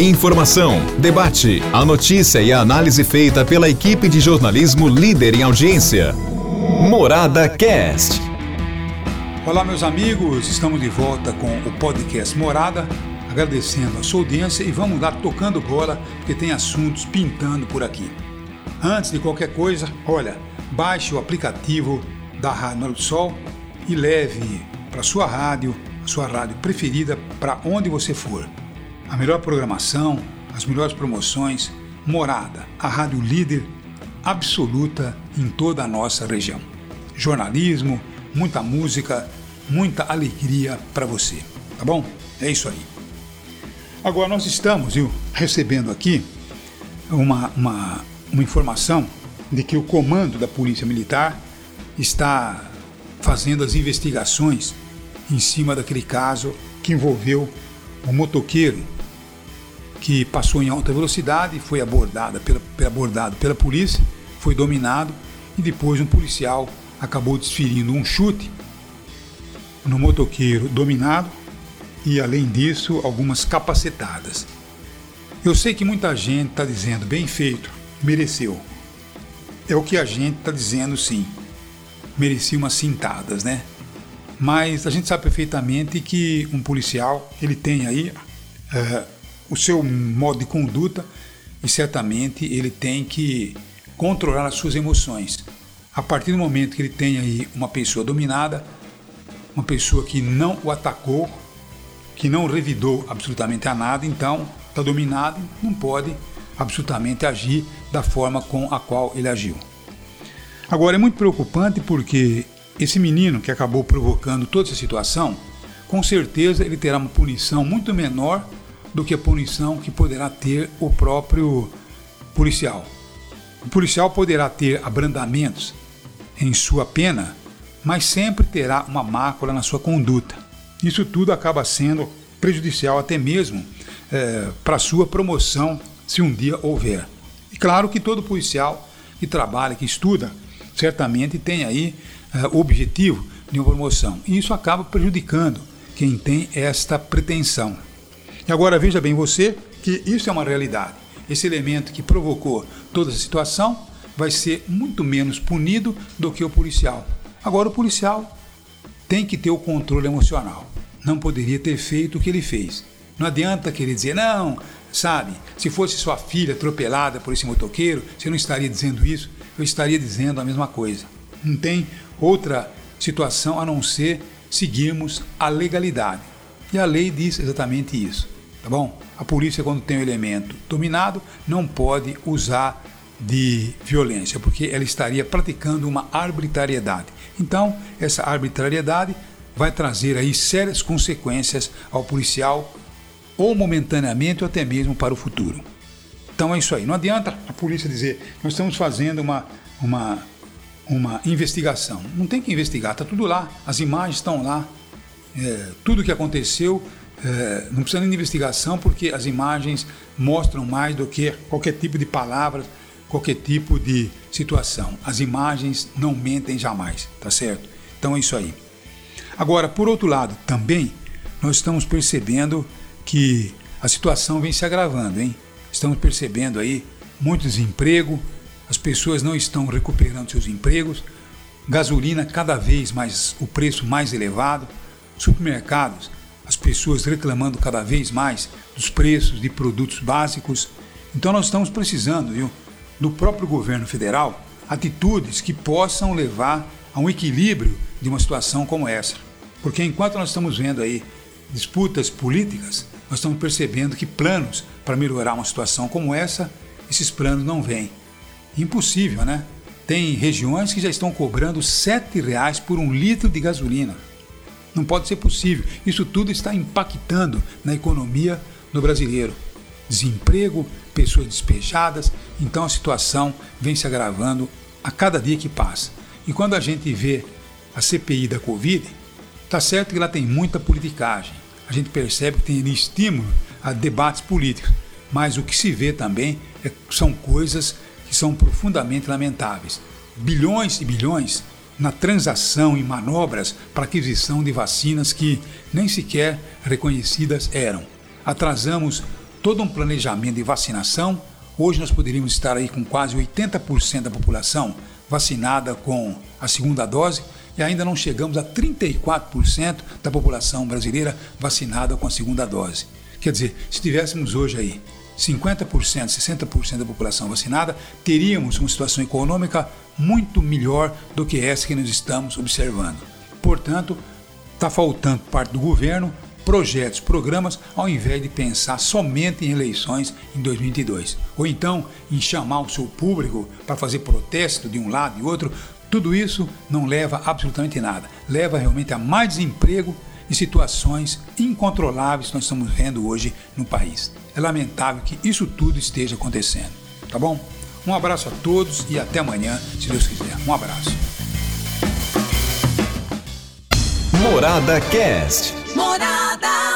Informação, debate, a notícia e a análise feita pela equipe de jornalismo líder em audiência. Morada Cast. Olá, meus amigos, estamos de volta com o podcast Morada, agradecendo a sua audiência e vamos lá tocando bola, porque tem assuntos pintando por aqui. Antes de qualquer coisa, olha, baixe o aplicativo da Rádio Mar do Sol e leve para sua rádio, a sua rádio preferida, para onde você for. A melhor programação, as melhores promoções, Morada, a rádio líder absoluta em toda a nossa região. Jornalismo, muita música, muita alegria para você, tá bom? É isso aí. Agora nós estamos viu, recebendo aqui uma, uma, uma informação de que o comando da Polícia Militar está fazendo as investigações em cima daquele caso que envolveu um motoqueiro que passou em alta velocidade, foi abordado pela, abordado pela polícia, foi dominado e depois um policial acabou desferindo um chute no motoqueiro dominado e, além disso, algumas capacetadas. Eu sei que muita gente está dizendo, bem feito, mereceu. É o que a gente está dizendo, sim. Merecia umas cintadas, né? Mas a gente sabe perfeitamente que um policial, ele tem aí é, o seu modo de conduta e certamente ele tem que controlar as suas emoções. A partir do momento que ele tem aí uma pessoa dominada, uma pessoa que não o atacou, que não revidou absolutamente a nada, então está dominado, não pode absolutamente agir da forma com a qual ele agiu. Agora é muito preocupante porque esse menino que acabou provocando toda essa situação, com certeza ele terá uma punição muito menor do que a punição que poderá ter o próprio policial. O policial poderá ter abrandamentos em sua pena, mas sempre terá uma mácula na sua conduta. Isso tudo acaba sendo prejudicial até mesmo é, para sua promoção, se um dia houver. E claro que todo policial que trabalha, que estuda, certamente tem aí é, o objetivo de uma promoção. E isso acaba prejudicando quem tem esta pretensão. E agora veja bem você que isso é uma realidade. Esse elemento que provocou toda essa situação vai ser muito menos punido do que o policial. Agora, o policial tem que ter o controle emocional. Não poderia ter feito o que ele fez. Não adianta querer dizer, não, sabe, se fosse sua filha atropelada por esse motoqueiro, você não estaria dizendo isso, eu estaria dizendo a mesma coisa. Não tem outra situação a não ser seguirmos a legalidade. E a lei diz exatamente isso, tá bom? A polícia, quando tem o elemento dominado, não pode usar de violência, porque ela estaria praticando uma arbitrariedade. Então, essa arbitrariedade vai trazer aí sérias consequências ao policial, ou momentaneamente, ou até mesmo para o futuro. Então é isso aí. Não adianta a polícia dizer, nós estamos fazendo uma, uma, uma investigação. Não tem que investigar, está tudo lá, as imagens estão lá, é, tudo que aconteceu, é, não precisa nem de investigação, porque as imagens mostram mais do que qualquer tipo de palavras qualquer tipo de situação. As imagens não mentem jamais, tá certo? Então é isso aí. Agora, por outro lado, também nós estamos percebendo que a situação vem se agravando, hein? Estamos percebendo aí muito desemprego, as pessoas não estão recuperando seus empregos, gasolina cada vez mais o preço mais elevado, supermercados, pessoas reclamando cada vez mais dos preços de produtos básicos. Então nós estamos precisando, viu? do próprio governo federal atitudes que possam levar a um equilíbrio de uma situação como essa. Porque enquanto nós estamos vendo aí disputas políticas, nós estamos percebendo que planos para melhorar uma situação como essa, esses planos não vêm. Impossível, né? Tem regiões que já estão cobrando R$ reais por um litro de gasolina. Não pode ser possível. Isso tudo está impactando na economia do brasileiro desemprego, pessoas despejadas, então a situação vem se agravando a cada dia que passa. E quando a gente vê a CPI da Covid, tá certo que lá tem muita politicagem. A gente percebe que tem estímulo a debates políticos, mas o que se vê também é, são coisas que são profundamente lamentáveis. Bilhões e bilhões na transação e manobras para aquisição de vacinas que nem sequer reconhecidas eram. Atrasamos todo um planejamento de vacinação, hoje nós poderíamos estar aí com quase 80% da população vacinada com a segunda dose e ainda não chegamos a 34% da população brasileira vacinada com a segunda dose. Quer dizer, se tivéssemos hoje aí 50%, 60% da população vacinada, teríamos uma situação econômica muito melhor do que essa que nós estamos observando. Portanto, está faltando parte do governo projetos, programas, ao invés de pensar somente em eleições em 2022. Ou então em chamar o seu público para fazer protesto de um lado e outro. Tudo isso não leva absolutamente nada. Leva realmente a mais desemprego e situações incontroláveis que nós estamos vendo hoje no país. É lamentável que isso tudo esteja acontecendo. Tá bom? Um abraço a todos e até amanhã, se Deus quiser. Um abraço. Morada Cast. Morada.